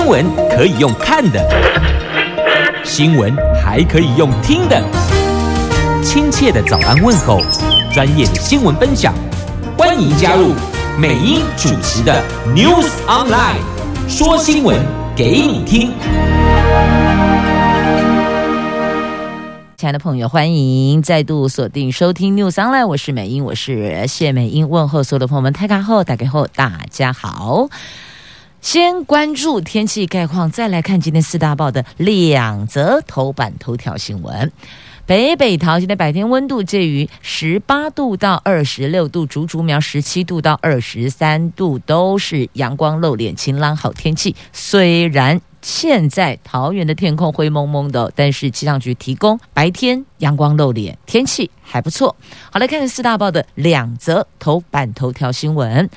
新闻可以用看的，新闻还可以用听的。亲切的早安问候，专业的新闻分享，欢迎加入美英主持的 News Online，说新闻给你听。亲爱的朋友，欢迎再度锁定收听 News Online，我是美英，我是谢美英，问候所有的朋友们，大家好，大家好，大家好。先关注天气概况，再来看今天四大报的两则头版头条新闻。北北桃今天白天温度介于十八度到二十六度，竹竹苗十七度到二十三度，都是阳光露脸、晴朗好天气。虽然现在桃园的天空灰蒙蒙的，但是气象局提供白天阳光露脸，天气还不错。好，来看四大报的两则头版头条新闻。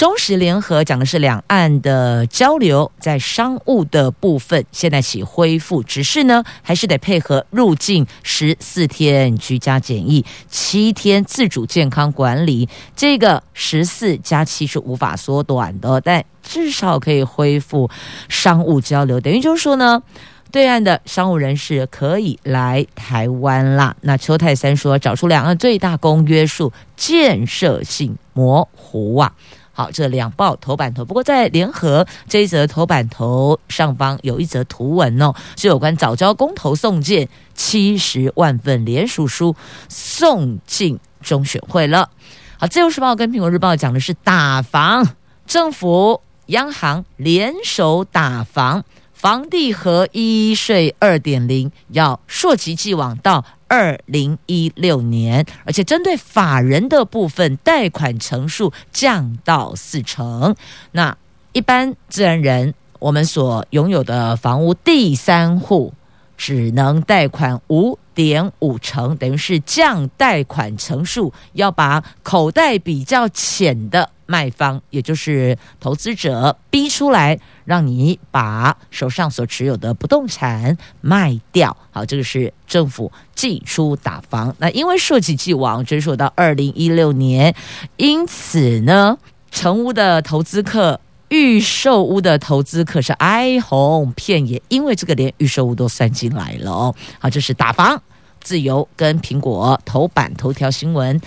中时联合讲的是两岸的交流，在商务的部分现在起恢复，只是呢还是得配合入境十四天居家检疫，七天自主健康管理。这个十四加七是无法缩短的，但至少可以恢复商务交流。等于就是说呢，对岸的商务人士可以来台湾啦。那邱泰三说，找出两岸最大公约数建设性模糊啊。好，这两报头版头，不过在联合这一则头版头上方有一则图文哦，是有关早教公投送件七十万份联署书送进中选会了。好，自由时报跟苹果日报讲的是打房，政府央行联手打房，房地合一税二点零要溯及既往到。二零一六年，而且针对法人的部分，贷款成数降到四成。那一般自然人，我们所拥有的房屋第三户，只能贷款五点五成，等于是降贷款成数，要把口袋比较浅的。卖方，也就是投资者，逼出来让你把手上所持有的不动产卖掉。好，这个是政府寄出打房。那因为涉及既往，追溯到二零一六年，因此呢，成屋的投资客、预售屋的投资客是哀鸿遍野，因为这个连预售屋都算进来了。好，这是打房。自由跟苹果头版头条新闻，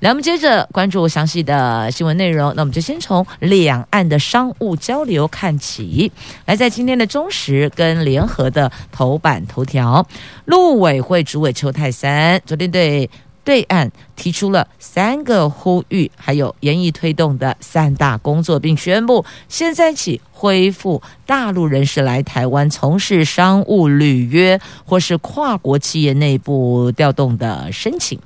来我们接着关注详细的新闻内容。那我们就先从两岸的商务交流看起。来，在今天的中时跟联合的头版头条，陆委会主委邱泰三昨天对。对岸提出了三个呼吁，还有研议推动的三大工作，并宣布现在起恢复大陆人士来台湾从事商务履约或是跨国企业内部调动的申请。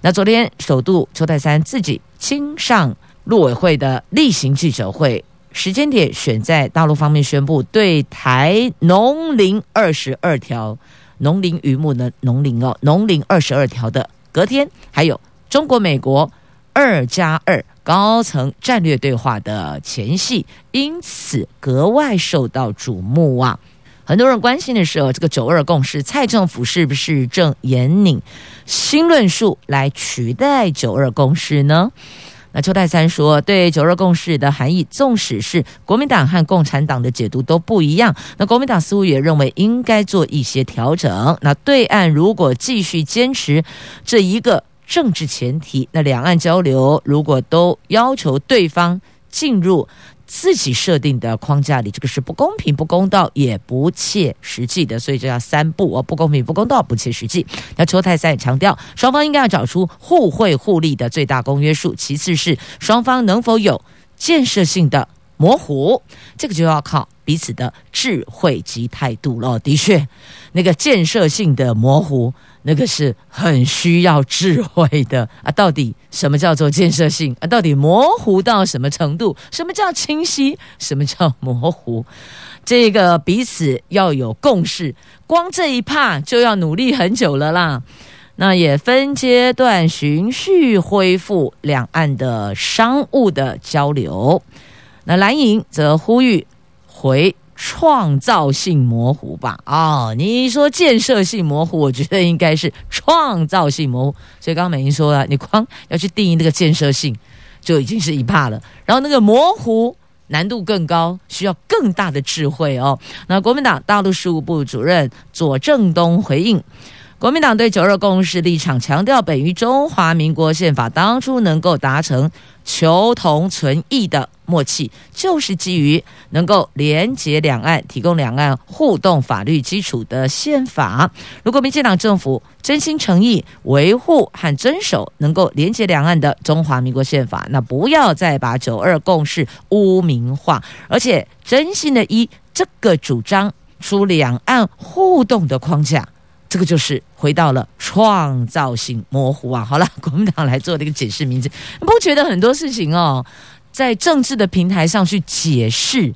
那昨天首度邱太三自己亲上陆委会的例行记者会，时间点选在大陆方面宣布对台农林二十二条，农林渔牧的农林哦，农林二十二条的。隔天还有中国美国二加二高层战略对话的前戏，因此格外受到瞩目啊！很多人关心的是，这个九二共识，蔡政府是不是正引领新论述来取代九二共识呢？那邱泰三说，对九二共识的含义，纵使是国民党和共产党的解读都不一样。那国民党似乎也认为应该做一些调整。那对岸如果继续坚持这一个政治前提，那两岸交流如果都要求对方进入。自己设定的框架里，这个是不公平、不公道，也不切实际的，所以这叫三不哦，不公平、不公道、不切实际。那邱太三也强调，双方应该要找出互惠互利的最大公约数，其次是双方能否有建设性的模糊，这个就要靠彼此的智慧及态度了。的确，那个建设性的模糊。那个是很需要智慧的啊！到底什么叫做建设性啊？到底模糊到什么程度？什么叫清晰？什么叫模糊？这个彼此要有共识，光这一趴就要努力很久了啦。那也分阶段循序恢复两岸的商务的交流。那蓝营则呼吁回。创造性模糊吧，哦，你说建设性模糊，我觉得应该是创造性模糊。所以刚刚美英说了，你光要去定义那个建设性，就已经是一怕了。然后那个模糊，难度更高，需要更大的智慧哦。那国民党大陆事务部主任左正东回应。国民党对九二共识立场强调，本于中华民国宪法当初能够达成求同存异的默契，就是基于能够连结两岸、提供两岸互动法律基础的宪法。如果民进党政府真心诚意维护和遵守能够连结两岸的中华民国宪法，那不要再把九二共识污名化，而且真心的依这个主张出两岸互动的框架。这个就是回到了创造性模糊啊！好了，国民党来做这个解释名字，不觉得很多事情哦，在政治的平台上去解释，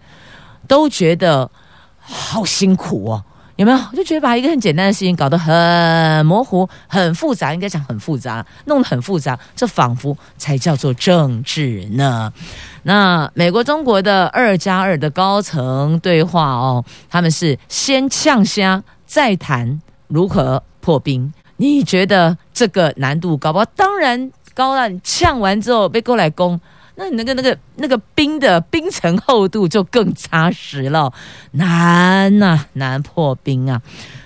都觉得好辛苦哦？有没有？就觉得把一个很简单的事情搞得很模糊、很复杂，应该讲很复杂，弄得很复杂，这仿佛才叫做政治呢？那美国、中国的二加二的高层对话哦，他们是先呛虾再谈。如何破冰？你觉得这个难度高不高？当然高了。你呛完之后被过来攻，那你那个那个那个冰的冰层厚度就更扎实了，难呐、啊，难破冰啊！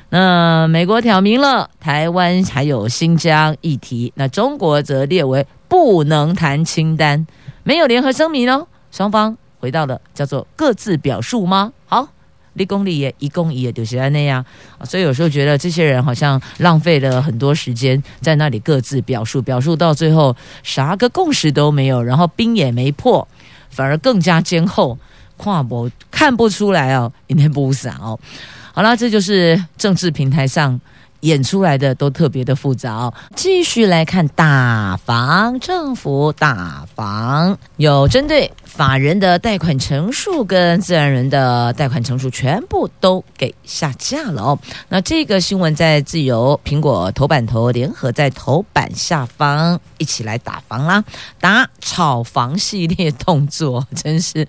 那美国挑明了台湾还有新疆议题，那中国则列为不能谈清单，没有联合声明哦。双方回到了叫做各自表述吗？好。一公里也，一公一业，就是那样。所以有时候觉得这些人好像浪费了很多时间在那里各自表述，表述到最后啥个共识都没有，然后冰也没破，反而更加坚厚。跨博看不出来哦，一点不散哦。好了，这就是政治平台上演出来的，都特别的复杂哦。继续来看打房，政府打房有针对。法人的贷款成数跟自然人的贷款成数全部都给下架了哦。那这个新闻在自由苹果头版头联合在头版下方一起来打房啦，打炒房系列动作，真是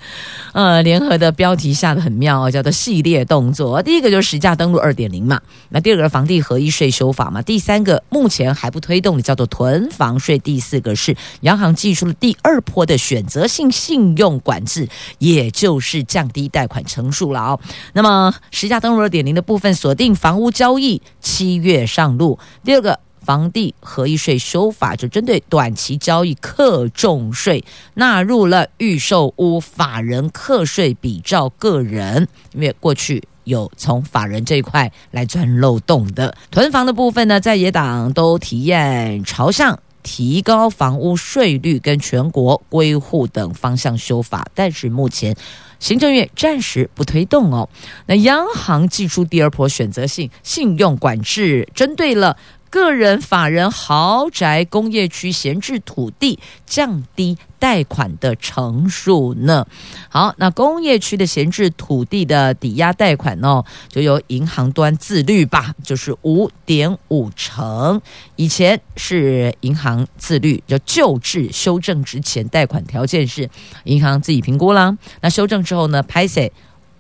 呃联合的标题下的很妙哦，叫做系列动作。第一个就是实价登录二点零嘛，那第二个房地合一税修法嘛，第三个目前还不推动的叫做囤房税，第四个是央行寄出了第二波的选择性信用管制，也就是降低贷款成数了哦。那么，实价登录二点零的部分锁定房屋交易七月上路。第二个，房地合一税修法就针对短期交易课重税，纳入了预售屋法人课税比照个人，因为过去有从法人这一块来钻漏洞的。囤房的部分呢，在野党都提验朝向。提高房屋税率跟全国归户等方向修法，但是目前行政院暂时不推动哦。那央行祭出第二波选择性信用管制，针对了。个人、法人、豪宅、工业区闲置土地降低贷款的成数呢？好，那工业区的闲置土地的抵押贷款哦，就由银行端自律吧，就是五点五成。以前是银行自律，就旧制修正之前贷款条件是银行自己评估啦。那修正之后呢，拍谢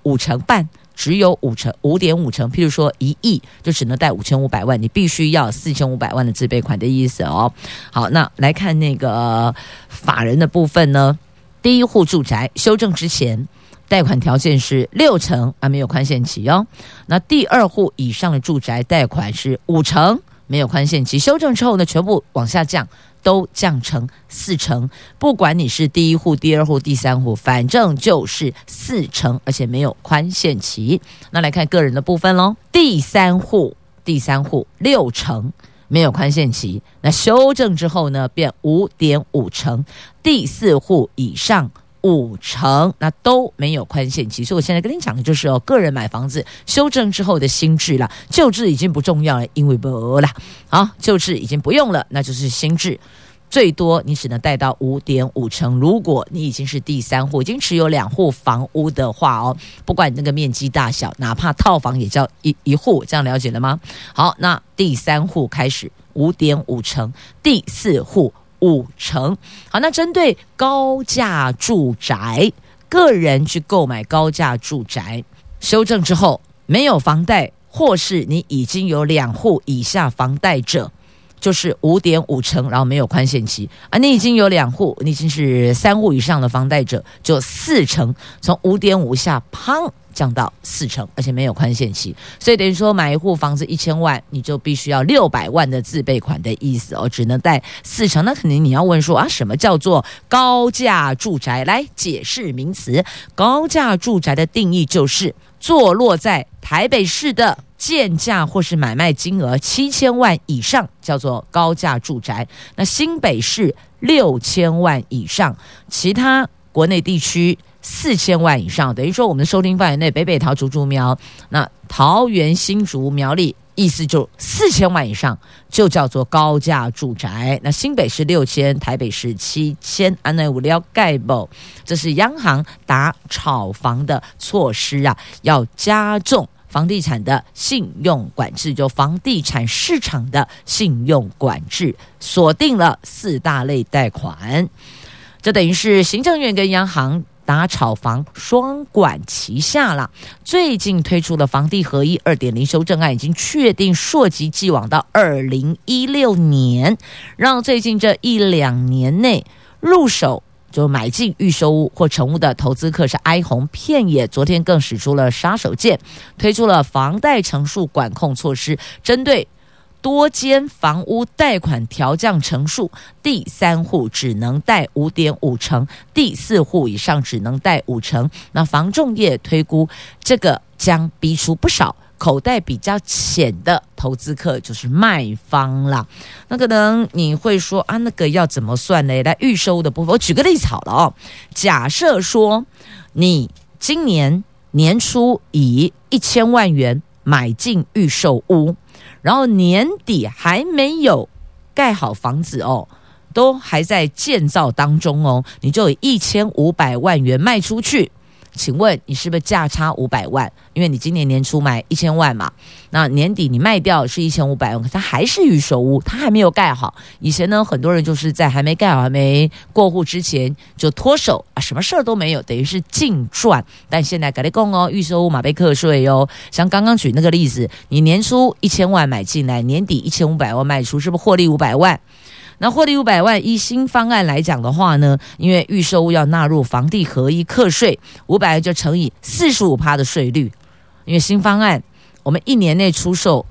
五成半。只有五成，五点五成，譬如说一亿就只能贷五千五百万，你必须要四千五百万的自备款的意思哦。好，那来看那个法人的部分呢，第一户住宅修正之前贷款条件是六成啊，没有宽限期哦。那第二户以上的住宅贷款是五成，没有宽限期。修正之后呢，全部往下降。都降成四成，不管你是第一户、第二户、第三户，反正就是四成，而且没有宽限期。那来看个人的部分喽，第三户、第三户六成没有宽限期，那修正之后呢，变五点五成，第四户以上。五成，那都没有宽限期，所以我现在跟你讲的就是哦，个人买房子修正之后的新制啦，旧制已经不重要了，因为不啦，好，旧制已经不用了，那就是新制，最多你只能贷到五点五成。如果你已经是第三户，已经持有两户房屋的话哦，不管你那个面积大小，哪怕套房也叫一一户，这样了解了吗？好，那第三户开始五点五成，第四户。五成，好，那针对高价住宅，个人去购买高价住宅，修正之后没有房贷，或是你已经有两户以下房贷者，就是五点五成，然后没有宽限期啊。你已经有两户，你已经是三户以上的房贷者，就四成，从五点五下砰降到四成，而且没有宽限期，所以等于说买一户房子一千万，你就必须要六百万的自备款的意思哦，只能贷四成。那肯定你要问说啊，什么叫做高价住宅？来解释名词，高价住宅的定义就是坐落在台北市的。建价或是买卖金额七千万以上叫做高价住宅，那新北市六千万以上，其他国内地区四千万以上，等于说我们的收听范围内，北北桃竹竹苗，那桃园新竹苗栗，意思就四千万以上就叫做高价住宅。那新北市六千，台北市七千，安内无聊盖不？这是央行打炒房的措施啊，要加重。房地产的信用管制，就房地产市场的信用管制，锁定了四大类贷款，这等于是行政院跟央行打炒房双管齐下了。最近推出的房地合一二点零修正案，已经确定溯及既往到二零一六年，让最近这一两年内入手。就买进预售屋或成屋的投资客是哀鸿遍野，昨天更使出了杀手锏，推出了房贷成数管控措施，针对多间房屋贷款调降成数，第三户只能贷五点五成，第四户以上只能贷五成。那房仲业推估，这个将逼出不少。口袋比较浅的投资客就是卖方啦。那可能你会说啊，那个要怎么算呢？来预收的部分，我举个例子好了哦。假设说你今年年初以一千万元买进预售屋，然后年底还没有盖好房子哦，都还在建造当中哦，你就以一千五百万元卖出去。请问你是不是价差五百万？因为你今年年初买一千万嘛，那年底你卖掉是一千五百万，可它还是预售屋，它还没有盖好。以前呢，很多人就是在还没盖好、还没过户之前就脱手啊，什么事儿都没有，等于是净赚。但现在改立工哦，预售屋马被课税哟。像刚刚举那个例子，你年初一千万买进来，年底一千五百万卖出，是不是获利五百万？那获利五百万，依新方案来讲的话呢，因为预售屋要纳入房地合一课税，五百万就乘以四十五趴的税率。因为新方案，我们一年内出售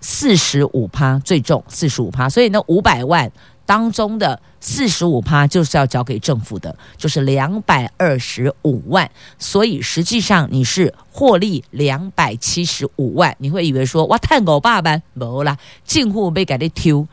四十五趴最重四十五趴，所以那五百万当中的四十五趴就是要交给政府的，就是两百二十五万。所以实际上你是获利两百七十五万。你会以为说哇，太狗爸爸没啦，进户被改的丢。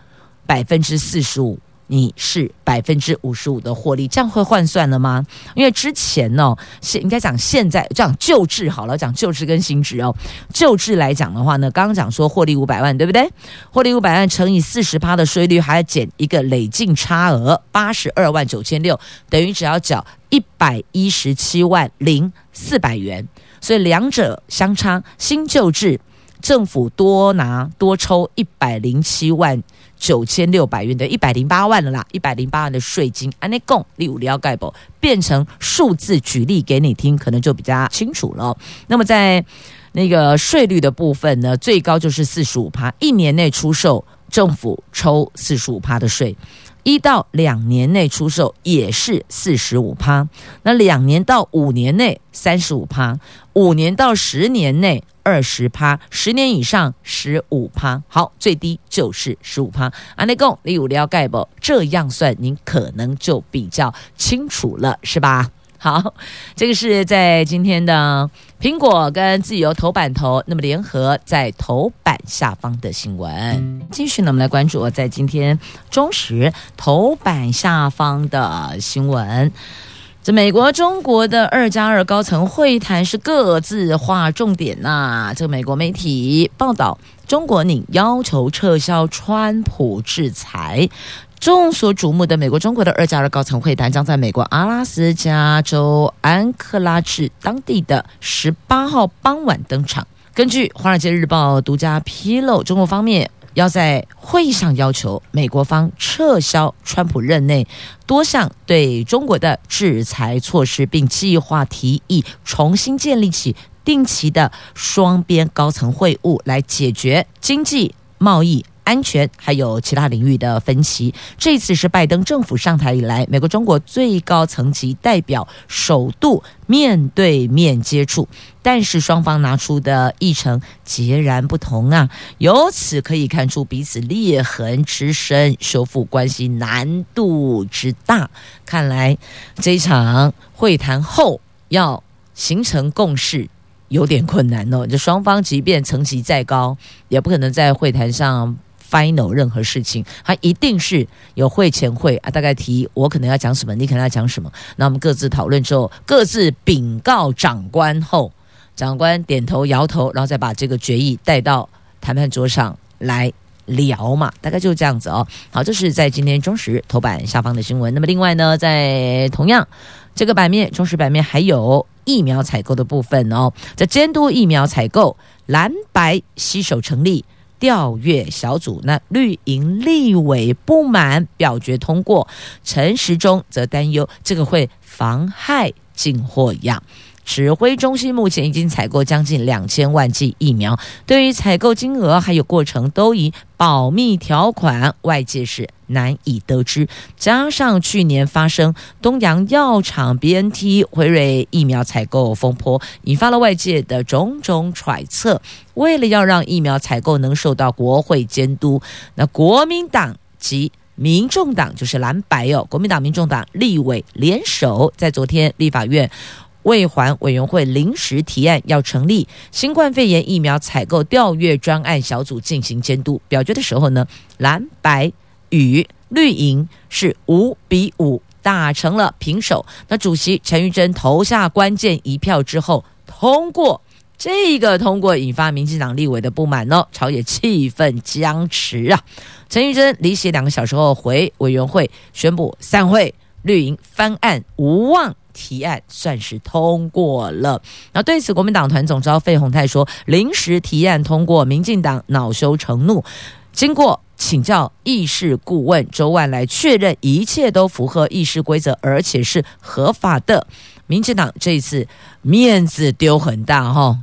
百分之四十五，你是百分之五十五的获利，这样会换算了吗？因为之前呢、哦，现应该讲现在这样旧制好了，讲旧制跟新制哦。旧制来讲的话呢，刚刚讲说获利五百万，对不对？获利五百万乘以四十趴的税率，还要减一个累进差额八十二万九千六，等于只要缴一百一十七万零四百元，所以两者相差新旧制，政府多拿多抽一百零七万。九千六百元的一百零八万了啦，一百零八万的税金，安内共利五了解不？变成数字举例给你听，可能就比较清楚了。那么在那个税率的部分呢，最高就是四十五趴，一年内出售，政府抽四十五趴的税。一到两年内出售也是四十五趴，那两年到五年内三十五趴，五年到十年内二十趴，十年以上十五趴，好，最低就是十五趴。安内贡你有了解不？这样算您可能就比较清楚了，是吧？好，这个是在今天的苹果跟自由头版头，那么联合在头版下方的新闻。继续呢，我们来关注在今天中时头版下方的新闻。这美国、中国的二加二高层会谈是各自划重点呐、这个美国媒体报道，中国拟要求撤销川普制裁。众所瞩目的美国、中国的二加二高层会谈将在美国阿拉斯加州安克拉治当地的十八号傍晚登场。根据《华尔街日报》独家披露，中国方面要在会议上要求美国方撤销川普任内多项对中国的制裁措施，并计划提议重新建立起定期的双边高层会晤，来解决经济贸易。安全，还有其他领域的分歧。这次是拜登政府上台以来，美国中国最高层级代表首度面对面接触，但是双方拿出的议程截然不同啊！由此可以看出彼此裂痕之深，修复关系难度之大。看来这一场会谈后要形成共识，有点困难哦。这双方即便层级再高，也不可能在会谈上 final 任何事情。他一定是有会前会啊，大概提我可能要讲什么，你可能要讲什么。那我们各自讨论之后，各自禀告长官后，长官点头摇头，然后再把这个决议带到谈判桌上来聊嘛。大概就是这样子哦。好，这是在今天中时头版下方的新闻。那么另外呢，在同样这个版面，中时版面还有。疫苗采购的部分哦，在监督疫苗采购，蓝白携手成立调阅小组。那绿营立委不满表决通过，陈时中则担忧这个会妨害进货样。指挥中心目前已经采购将近两千万剂疫苗，对于采购金额还有过程都以保密条款，外界是难以得知。加上去年发生东洋药厂 BNT 辉瑞疫苗采购风波，引发了外界的种种揣测。为了要让疫苗采购能受到国会监督，那国民党及民众党就是蓝白哦，国民党、民众党立委联手，在昨天立法院。卫环委员会临时提案，要成立新冠肺炎疫苗采购调阅专案小组进行监督。表决的时候呢，蓝白与绿营是五比五打成了平手。那主席陈玉珍投下关键一票之后通过，这个通过引发民进党立委的不满哦，朝野气氛僵持啊。陈玉珍离席两个小时后回委员会宣布散会，绿营翻案无望。提案算是通过了。那对此，国民党团总召费鸿泰说：“临时提案通过，民进党恼羞成怒。经过请教议事顾问周万来确认，一切都符合议事规则，而且是合法的。民进党这次面子丢很大，哈。”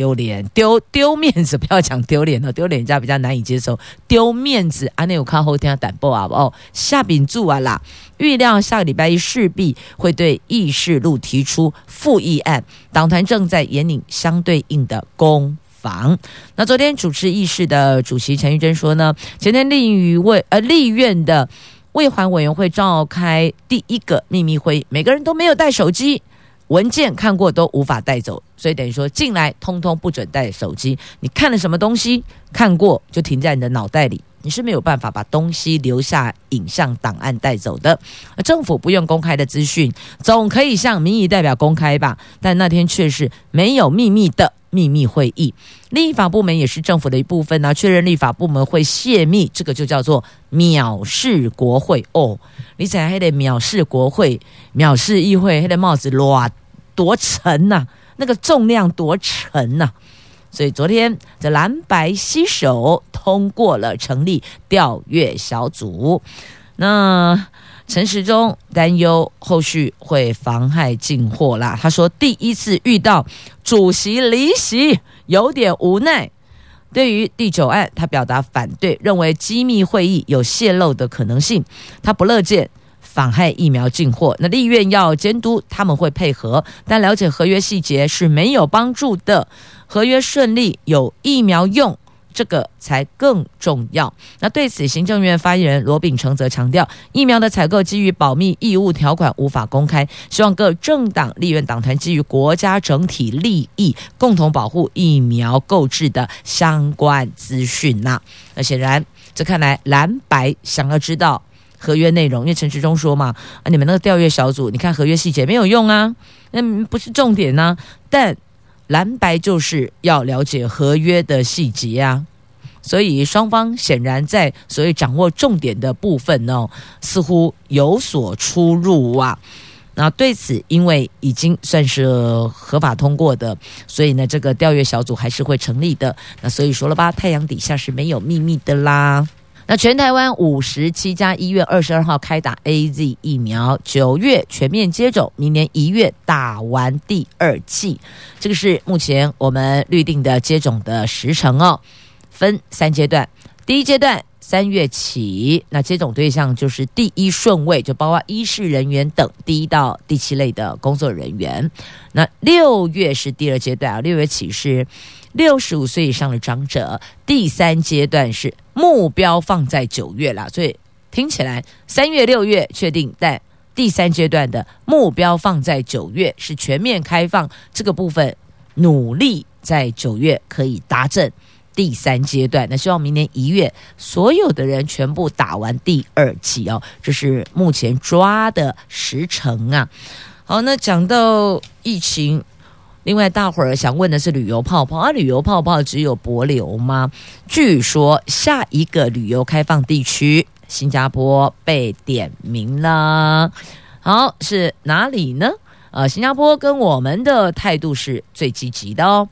丢脸，丢丢面子，不要讲丢脸了，丢脸人家比较难以接受。丢面子，阿内有看后天要胆薄啊哦，下饼住啊啦！预料下个礼拜一势必会对议事录提出复议案，党团正在研拟相对应的攻防。那昨天主持议事的主席陈玉珍说呢，前天立于为呃立院的卫环委员会召开第一个秘密会议，每个人都没有带手机。文件看过都无法带走，所以等于说进来通通不准带手机。你看了什么东西，看过就停在你的脑袋里，你是没有办法把东西留下影像档案带走的。政府不用公开的资讯，总可以向民意代表公开吧？但那天却是没有秘密的秘密会议。立法部门也是政府的一部分呢、啊，确认立法部门会泄密，这个就叫做藐视国会哦。你才还得藐视国会，藐视议会，还得帽子乱。多沉呐、那个重量多沉呐、所以昨天这蓝白携手通过了成立调阅小组。那陈时中担忧后续会妨害进货啦，他说第一次遇到主席离席，有点无奈。对于第九案，他表达反对，认为机密会议有泄露的可能性，他不乐见。妨害疫苗进货，那立院要监督，他们会配合，但了解合约细节是没有帮助的。合约顺利有疫苗用，这个才更重要。那对此，行政院发言人罗秉成则强调，疫苗的采购基于保密义务条款无法公开，希望各政党立院党团基于国家整体利益，共同保护疫苗购置的相关资讯呐。那显然，这看来蓝白想要知道。合约内容，因为陈时中说嘛，啊，你们那个调阅小组，你看合约细节没有用啊，那不是重点啊。但蓝白就是要了解合约的细节啊，所以双方显然在所谓掌握重点的部分呢，似乎有所出入啊。那对此，因为已经算是合法通过的，所以呢，这个调阅小组还是会成立的。那所以说了吧，太阳底下是没有秘密的啦。那全台湾五十七家医院二十二号开打 AZ 疫苗，九月全面接种，明年一月打完第二剂。这个是目前我们预定的接种的时程哦，分三阶段。第一阶段三月起，那接种对象就是第一顺位，就包括医事人员等第一到第七类的工作人员。那六月是第二阶段啊，六月起是六十五岁以上的长者。第三阶段是目标放在九月了，所以听起来三月、六月确定，但第三阶段的目标放在九月，是全面开放这个部分，努力在九月可以达阵。第三阶段，那希望明年一月所有的人全部打完第二剂哦，这是目前抓的时程啊。好，那讲到疫情，另外大伙儿想问的是旅游泡泡啊，旅游泡泡只有帛琉吗？据说下一个旅游开放地区新加坡被点名了。好，是哪里呢？呃，新加坡跟我们的态度是最积极的哦。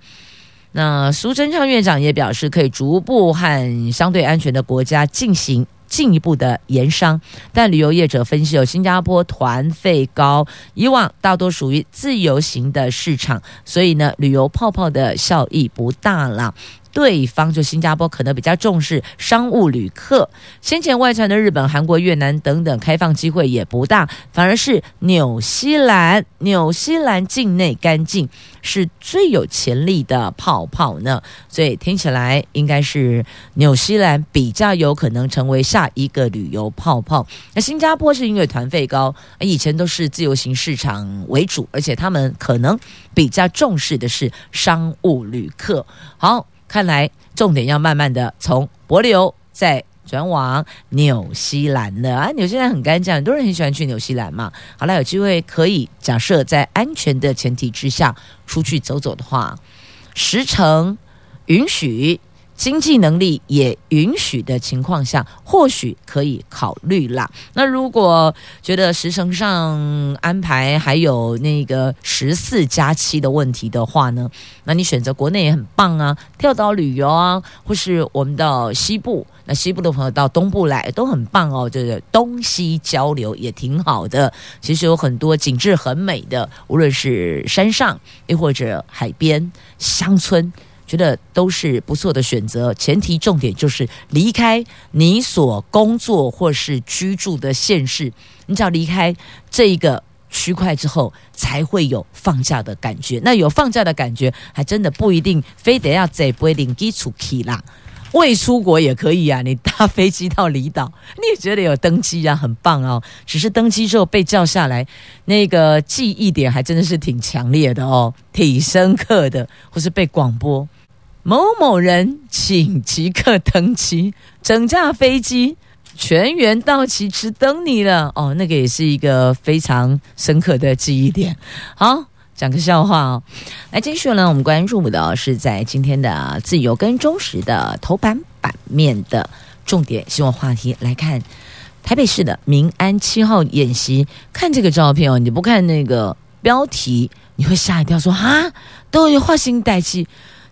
那苏贞昌院长也表示，可以逐步和相对安全的国家进行进一步的延商，但旅游业者分析，有新加坡团费高，以往大多属于自由行的市场，所以呢，旅游泡泡的效益不大了。对方就新加坡可能比较重视商务旅客，先前外传的日本、韩国、越南等等开放机会也不大，反而是纽西兰，纽西兰境内干净是最有潜力的泡泡呢，所以听起来应该是纽西兰比较有可能成为下一个旅游泡泡。那新加坡是因为团费高，以前都是自由行市场为主，而且他们可能比较重视的是商务旅客。好。看来重点要慢慢的从柏流再转往纽西兰了啊！纽西兰很干净，很多人很喜欢去纽西兰嘛。好了，有机会可以假设在安全的前提之下出去走走的话，时程允许。经济能力也允许的情况下，或许可以考虑啦。那如果觉得时程上安排还有那个十四加七的问题的话呢，那你选择国内也很棒啊，跳岛旅游啊，或是我们到西部，那西部的朋友到东部来都很棒哦，就是东西交流也挺好的。其实有很多景致很美的，无论是山上，又或者海边、乡村。觉得都是不错的选择，前提重点就是离开你所工作或是居住的县市，你只要离开这一个区块之后，才会有放假的感觉。那有放假的感觉，还真的不一定非得要在柏林基础去啦，未出国也可以啊。你搭飞机到离岛，你也觉得有登机啊，很棒哦。只是登机之后被叫下来，那个记忆点还真的是挺强烈的哦，挺深刻的，或是被广播。某某人，请即刻登机，整架飞机全员到齐，只等你了。哦，那个也是一个非常深刻的记忆点。好，讲个笑话哦。来，继续呢，我们关注的是在今天的自由跟中时的头版版面的重点新闻话题。来看台北市的民安七号演习，看这个照片哦，你不看那个标题，你会吓一跳说，说啊，都有化新代志。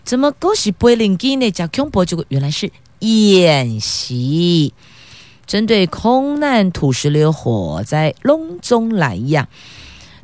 怎么恭喜柏林机呢？讲空博，结果原来是演习，针对空难土石流火灾拢总来呀。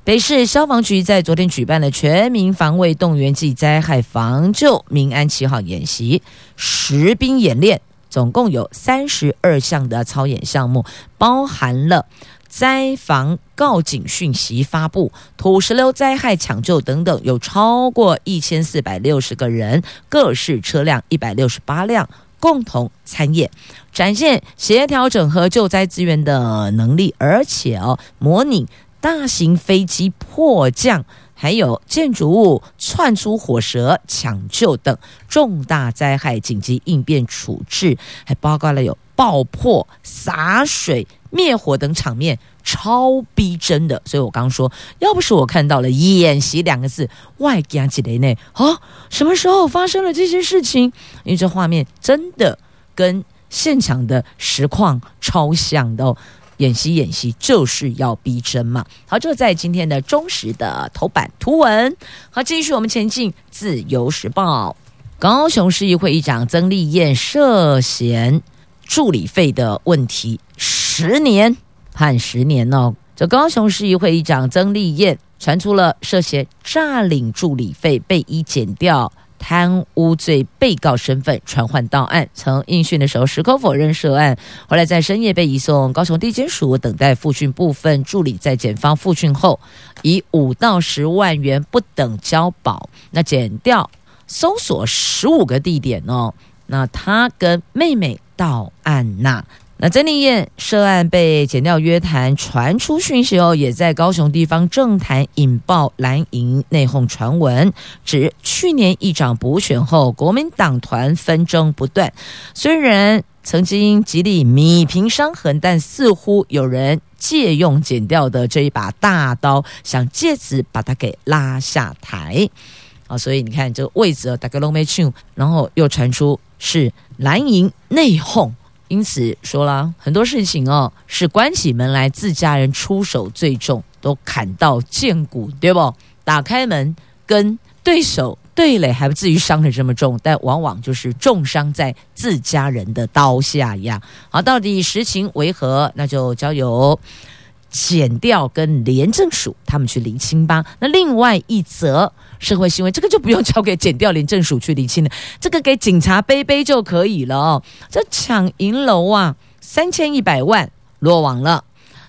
北市消防局在昨天举办了全民防卫动员暨灾害防救民安七号演习实兵演练，总共有三十二项的操演项目，包含了。灾防告警讯息发布、土石流灾害抢救等等，有超过一千四百六十个人，各式车辆一百六十八辆共同参演，展现协调整合救灾资源的能力，而且哦，模拟大型飞机迫降，还有建筑物窜出火舌抢救等重大灾害紧急应变处置，还包括了有爆破、洒水。灭火等场面超逼真的，所以我刚刚说，要不是我看到了“演习”两个字，外加几雷内啊，什么时候发生了这些事情？因为这画面真的跟现场的实况超像的哦。演习演习就是要逼真嘛。好，就在今天的中时的头版图文。好，继续我们前进。自由时报，高雄市议会议长曾丽燕涉嫌助理费的问题。十年判十年哦！这高雄市议会议长曾丽燕传出了涉嫌诈领助理费被依检调贪污罪被告身份传唤到案，曾应讯的时候矢口否认涉案，后来在深夜被移送高雄地检署等待复讯。部分助理在检方复讯后，以五到十万元不等交保，那减掉搜索十五个地点哦，那他跟妹妹到案呐。那曾丽燕涉案被剪掉约谈，传出讯息后，也在高雄地方政坛引爆蓝营内讧传闻，指去年议长补选后，国民党团纷争不断。虽然曾经极力弥平伤痕，但似乎有人借用剪掉的这一把大刀，想借此把他给拉下台。啊，所以你看这个位置大概都没去，然后又传出是蓝营内讧。因此说了很多事情哦，是关起门来自家人出手最重，都砍到见骨，对不？打开门跟对手对垒，还不至于伤得这么重，但往往就是重伤在自家人的刀下呀。好，到底实情为何？那就交由减掉跟廉政署他们去厘清吧。那另外一则。社会新闻，这个就不用交给减掉廉政署去厘清了，这个给警察背背就可以了哦。这抢银楼啊，三千一百万落网了，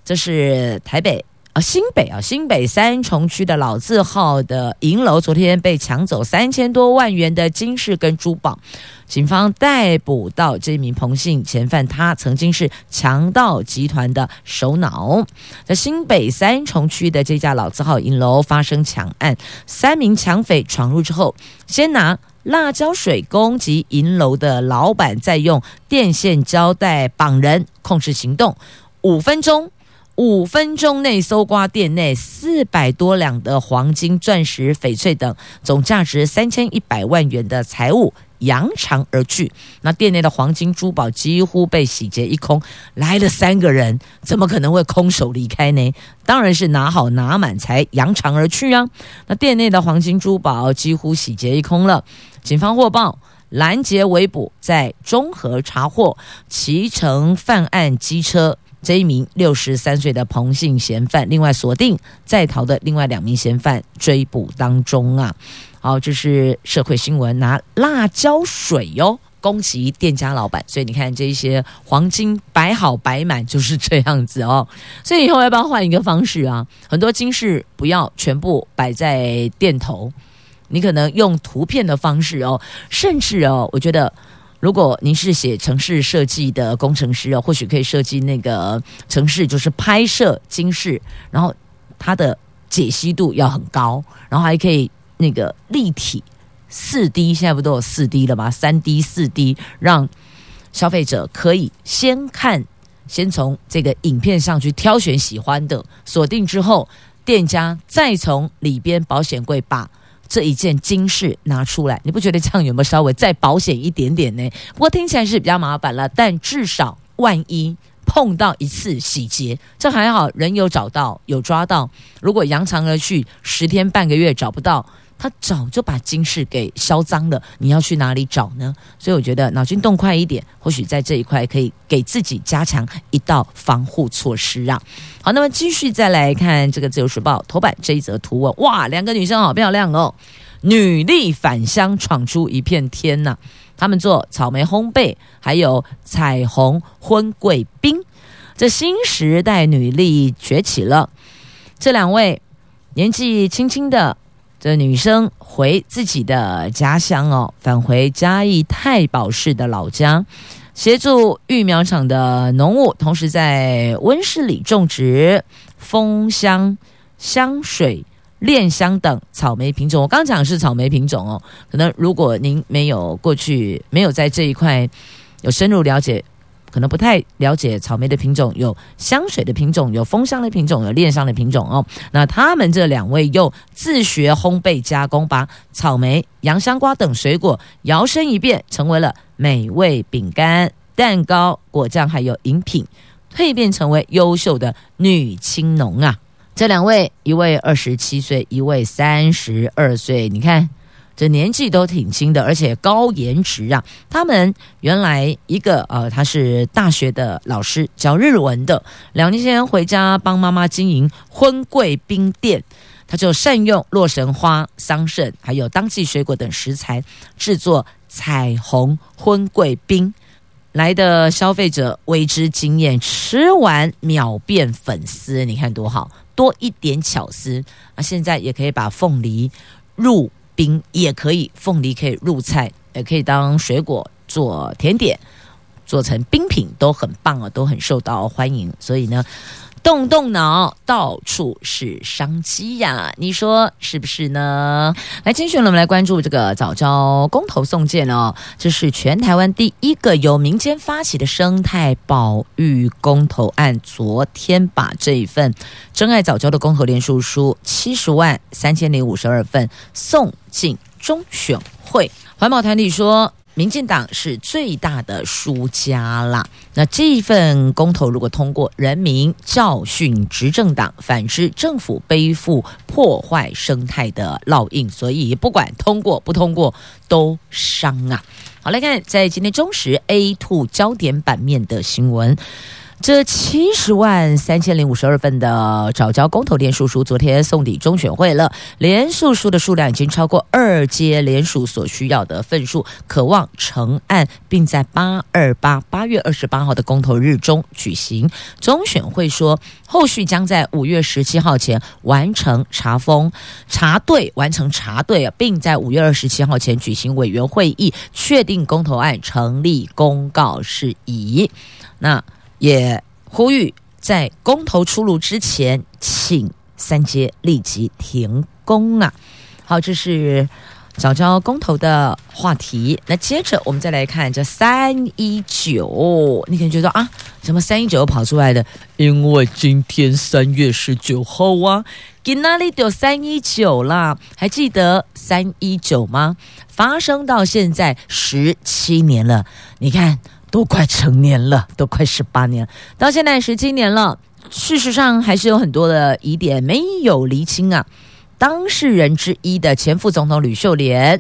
这是台北啊，新北啊，新北三重区的老字号的银楼，昨天被抢走三千多万元的金饰跟珠宝。警方逮捕到这名彭姓嫌犯，他曾经是强盗集团的首脑。在新北三重区的这家老字号银楼发生抢案，三名抢匪闯入之后，先拿辣椒水攻击银楼的老板，再用电线胶带绑人控制行动。五分钟，五分钟内搜刮店内四百多两的黄金、钻石、翡翠等总价值三千一百万元的财物。扬长而去，那店内的黄金珠宝几乎被洗劫一空。来了三个人，怎么可能会空手离开呢？当然是拿好拿满才扬长而去啊！那店内的黄金珠宝几乎洗劫一空了。警方获报，拦截围捕，在中和查获骑乘犯案机车这一名六十三岁的彭姓嫌犯，另外锁定在逃的另外两名嫌犯，追捕当中啊。好，这是社会新闻，拿辣椒水哟、哦、攻击店家老板，所以你看这些黄金摆好摆满就是这样子哦。所以以后要不要换一个方式啊？很多金饰不要全部摆在店头，你可能用图片的方式哦，甚至哦，我觉得如果您是写城市设计的工程师哦，或许可以设计那个城市，就是拍摄金饰，然后它的解析度要很高，然后还可以。那个立体四 D 现在不都有四 D 了吗？三 D、四 D，让消费者可以先看，先从这个影片上去挑选喜欢的，锁定之后，店家再从里边保险柜把这一件金饰拿出来。你不觉得这样有没有稍微再保险一点点呢？不过听起来是比较麻烦了，但至少万一碰到一次洗劫，这还好，人有找到，有抓到。如果扬长而去，十天半个月找不到。他早就把金饰给销赃了，你要去哪里找呢？所以我觉得脑筋动快一点，或许在这一块可以给自己加强一道防护措施啊。好，那么继续再来看这个《自由时报》头版这一则图文，哇，两个女生好漂亮哦，女力返乡闯出一片天呐！她们做草莓烘焙，还有彩虹婚贵宾，这新时代女力崛起了。这两位年纪轻轻的。这女生回自己的家乡哦，返回嘉义太保市的老家，协助育苗场的农务，同时在温室里种植丰香、香水、恋香等草莓品种。我刚讲的是草莓品种哦，可能如果您没有过去，没有在这一块有深入了解。可能不太了解草莓的品种，有香水的品种，有丰香的品种，有恋香的品种哦。那他们这两位又自学烘焙加工，把草莓、洋香瓜等水果摇身一变，成为了美味饼干、蛋糕、果酱，还有饮品，蜕变成为优秀的女青农啊！这两位，一位二十七岁，一位三十二岁，你看。这年纪都挺轻的，而且高颜值啊！他们原来一个呃，他是大学的老师，教日文的。两年前回家帮妈妈经营婚贵宾店，他就善用洛神花、桑葚，还有当季水果等食材，制作彩虹婚桂冰，来的消费者为之惊艳，吃完秒变粉丝，你看多好，多一点巧思啊！现在也可以把凤梨入也可以凤梨可以入菜，也可以当水果做甜点，做成冰品都很棒啊，都很受到欢迎。所以呢。动动脑，到处是商机呀！你说是不是呢？来，今天我们来关注这个早教公投送件哦，这是全台湾第一个由民间发起的生态保育公投案。昨天把这一份珍爱早教的公投连署书七十万三千零五十二份送进中选会，环保团体说。民进党是最大的输家啦。那这一份公投如果通过，人民教训执政党，反之政府背负破坏生态的烙印，所以不管通过不通过都伤啊。好，来看在今天中时 A two 焦点版面的新闻。这七十万三千零五十二份的早交公投连署书，昨天送抵中选会了。连署书的数量已经超过二阶连署所需要的份数，可望成案，并在八二八八月二十八号的公投日中举行。中选会说，后续将在五月十七号前完成查封、查对，完成查对，并在五月二十七号前举行委员会议，确定公投案成立公告事宜。那。也呼吁在公投出炉之前，请三阶立即停工啊！好，这是藻礁公投的话题。那接着我们再来看这三一九，你可能觉得啊，怎么三一九跑出来的？因为今天三月十九号啊，给哪里有三一九啦？还记得三一九吗？发生到现在十七年了，你看。都快成年了，都快十八年，到现在十七年了。事实上，还是有很多的疑点没有厘清啊。当事人之一的前副总统吕秀莲，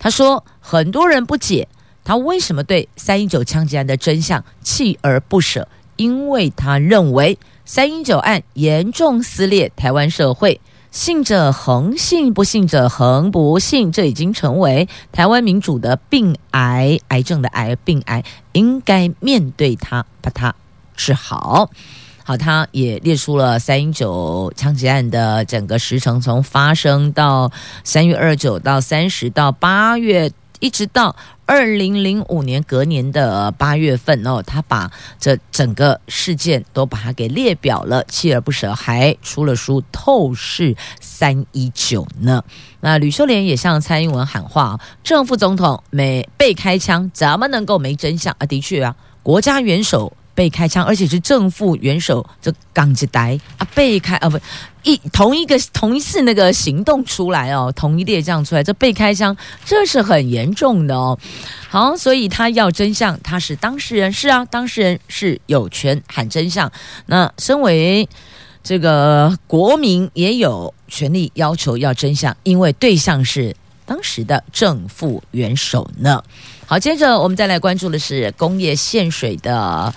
他说，很多人不解他为什么对三一九枪击案的真相锲而不舍，因为他认为三一九案严重撕裂台湾社会。信者恒信，不信者恒不信，这已经成为台湾民主的病癌，癌症的癌，病癌应该面对它，把它治好。好，他也列出了三一九枪击案的整个时程，从发生到三月二十九到三十到八月。一直到二零零五年隔年的八月份哦，他把这整个事件都把它给列表了，锲而不舍，还出了书透视三一九呢。那吕秀莲也向蔡英文喊话，正副总统没被开枪，怎么能够没真相啊？的确啊，国家元首。被开枪，而且是正副元首这刚一代啊，被开啊不一同一个同一次那个行动出来哦，同一列这样出来，这被开枪这是很严重的哦。好，所以他要真相，他是当事人，是啊，当事人是有权喊真相。那身为这个国民，也有权利要求要真相，因为对象是当时的正副元首呢。好，接着我们再来关注的是工业限水的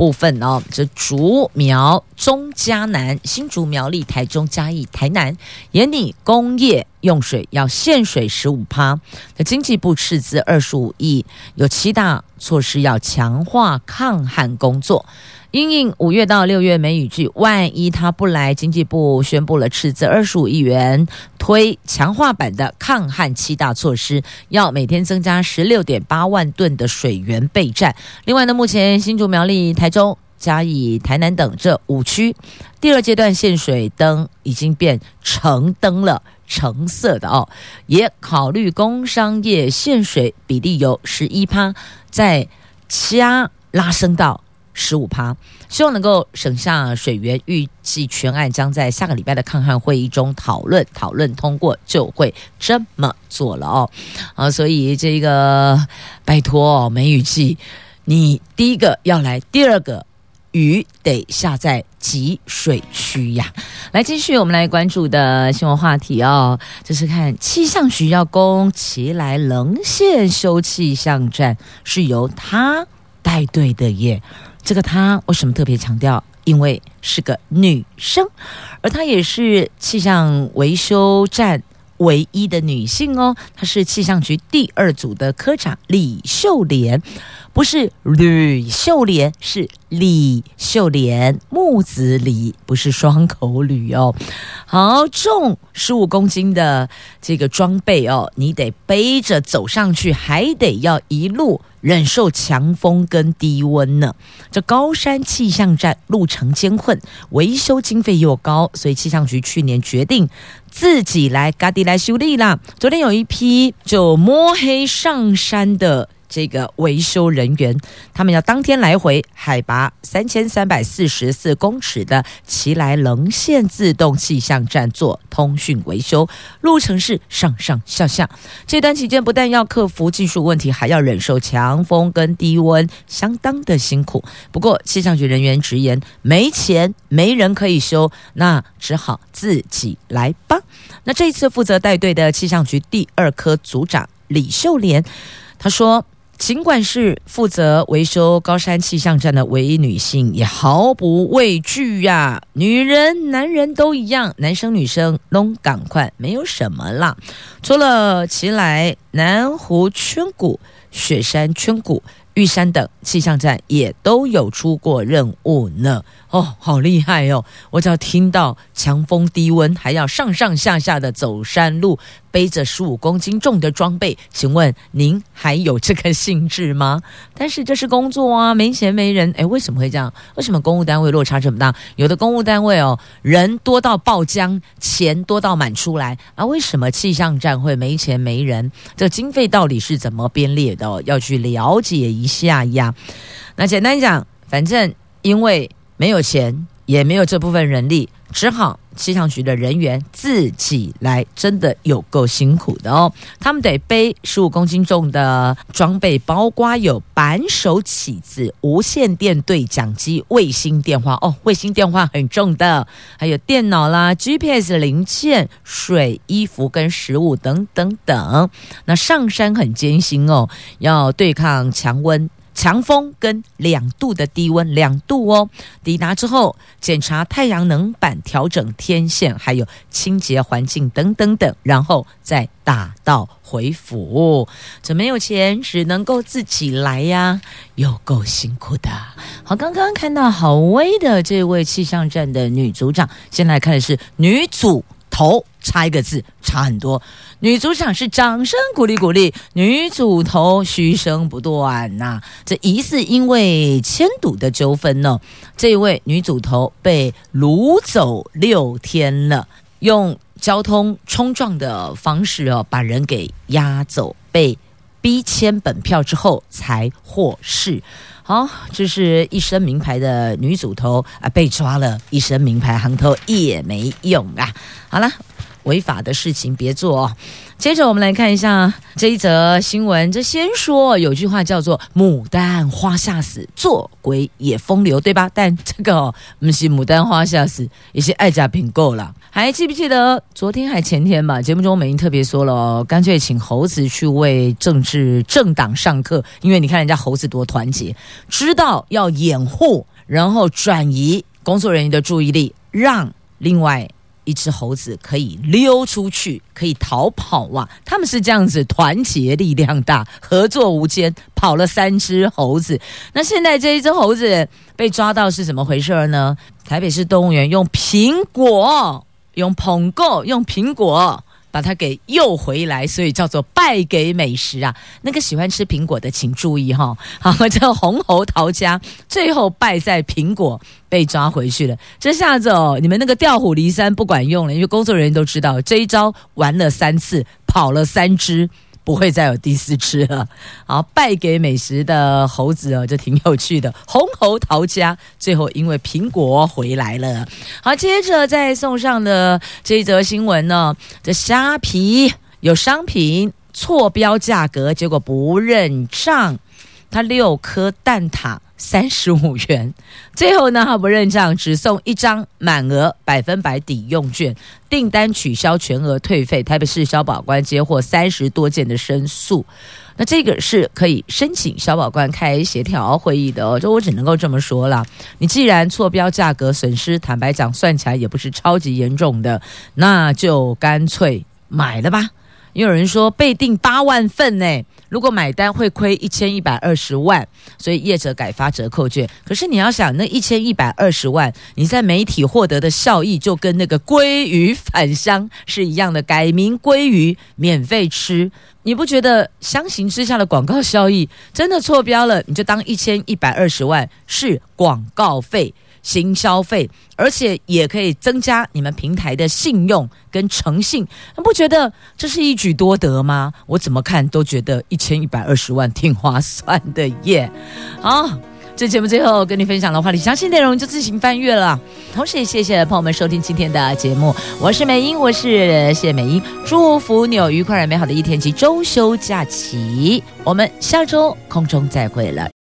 部分哦。这竹苗、中嘉南、新竹苗栗、台中嘉义、台南，研拟工业用水要限水十五趴。那经济部斥资二十五亿，有七大措施要强化抗旱工作。因应五月到六月梅雨季，万一他不来，经济部宣布了斥资二十五亿元推强化版的抗旱七大措施，要每天增加十六点八万吨的水源备战。另外呢，目前新竹苗栗、台中、嘉义、台南等这五区，第二阶段限水灯已经变橙灯了，橙色的哦，也考虑工商业限水比例由十一趴再加拉升到。十五趴，希望能够省下水源。预计全案将在下个礼拜的抗旱会议中讨论，讨论通过就会这么做了哦。啊，所以这个拜托哦，梅雨季，你第一个要来，第二个雨得下在集水区呀。来，继续我们来关注的新闻话题哦，就是看气象局要攻奇莱棱线修气象站，是由他带队的耶。这个她为什么特别强调因为是个女生，而她也是气象维修站唯一的女性哦。她是气象局第二组的科长李秀莲。不是吕秀莲，是李秀莲，木子李，不是双口吕哦。好，重十五公斤的这个装备哦，你得背着走上去，还得要一路忍受强风跟低温呢。这高山气象站路程艰困，维修经费又高，所以气象局去年决定自己来嘎地来修理啦。昨天有一批就摸黑上山的。这个维修人员，他们要当天来回海拔三千三百四十四公尺的奇莱棱线自动气象站做通讯维修，路程是上上下下。这段期间不但要克服技术问题，还要忍受强风跟低温，相当的辛苦。不过气象局人员直言，没钱，没人可以修，那只好自己来吧。那这一次负责带队的气象局第二科组长李秀莲，他说。尽管是负责维修高山气象站的唯一女性，也毫不畏惧呀、女人、男人都一样，男生女生拢赶快，没有什么啦。除了奇莱、南湖圈谷、雪山圈谷。玉山等气象站也都有出过任务呢。哦，好厉害哦！我只要听到强风低温，还要上上下下的走山路，背着十五公斤重的装备，请问您还有这个兴致吗？但是这是工作啊，没钱没人，诶，为什么会这样？为什么公务单位落差这么大？有的公务单位哦，人多到爆浆，钱多到满出来啊，为什么气象站会没钱没人？这经费到底是怎么编列的哦？要去了解一下压。那简单讲，反正因为。没有钱，也没有这部分人力，只好气象局的人员自己来，真的有够辛苦的哦。他们得背十五公斤重的装备，包括有扳手起子、无线电对讲机、卫星电话哦，卫星电话很重的，还有电脑啦、GPS 零件、水、衣服跟食物等等等。那上山很艰辛哦，要对抗强温。强风跟两度的低温，两度哦。抵达之后，检查太阳能板，调整天线，还有清洁环境等等等，然后再打道回府。这没有钱，只能够自己来呀，有够辛苦的。好，刚刚看到好威的这位气象站的女组长，先来看的是女组头。差一个字，差很多。女组长是掌声鼓励鼓励，女组头嘘声不断呐、这疑似因为签赌的纠纷呢，这位女组头被掳走六天了，用交通冲撞的方式哦，把人给押走，被逼签本票之后才获释。好，这是一身名牌的女组头啊，被抓了，一身名牌行头也没用啊。好了。违法的事情别做哦。接着我们来看一下这一则新闻。这先说有句话叫做“牡丹花下死，做鬼也风流”，对吧？但这个哦，不是牡丹花下死，也是爱家品够了。还记不记得昨天还前天吧？节目中美英特别说了哦，干脆请猴子去为政治政党上课，因为你看人家猴子多团结，知道要掩护，然后转移工作人员的注意力，让另外。一只猴子可以溜出去，可以逃跑哇！他们是这样子，团结力量大，合作无间，跑了三只猴子。那现在这一只猴子被抓到是怎么回事呢？台北市动物园用苹果，用捧够，用苹果。把它给诱回来，所以叫做败给美食啊！那个喜欢吃苹果的，请注意哈、好，这个红猴桃家，最后败在苹果，被抓回去了。这下子哦，你们那个调虎离山不管用了，因为工作人员都知道这一招玩了三次，跑了三只。不会再有第四只了。好，败给美食的猴子哦，就挺有趣的。红猴逃家，最后因为苹果回来了。好，接着再送上的这则新闻呢，这虾皮有商品错标价格，结果不认账，它六颗蛋挞三十五元，最后呢，他不认账，只送一张满额百分百抵用券，订单取消全额退费。台北市消保官接获三十多件的申诉，那这个是可以申请消保官开协调会议的哦。就我只能够这么说了，你既然错标价格损失，坦白讲算起来也不是超级严重的，那就干脆买了吧。也有人说被订八万份呢。如果买单会亏一千一百二十万，所以业者改发折扣券。可是你要想，那一千一百二十万，你在媒体获得的效益就跟那个鲑鱼返乡是一样的，改名鲑鱼免费吃，你不觉得相形之下的广告效益真的错标了？你就当一千一百二十万是广告费。新消费，而且也可以增加你们平台的信用跟诚信，你不觉得这是一举多得吗？我怎么看都觉得一千一百二十万挺划算的耶！好，这节目最后跟你分享的话题详细内容就自行翻阅了。同时也谢谢朋友们收听今天的节目，我是美英，我是谢美英，祝福你有愉快而美好的一天及周休假期，我们下周空中再会了。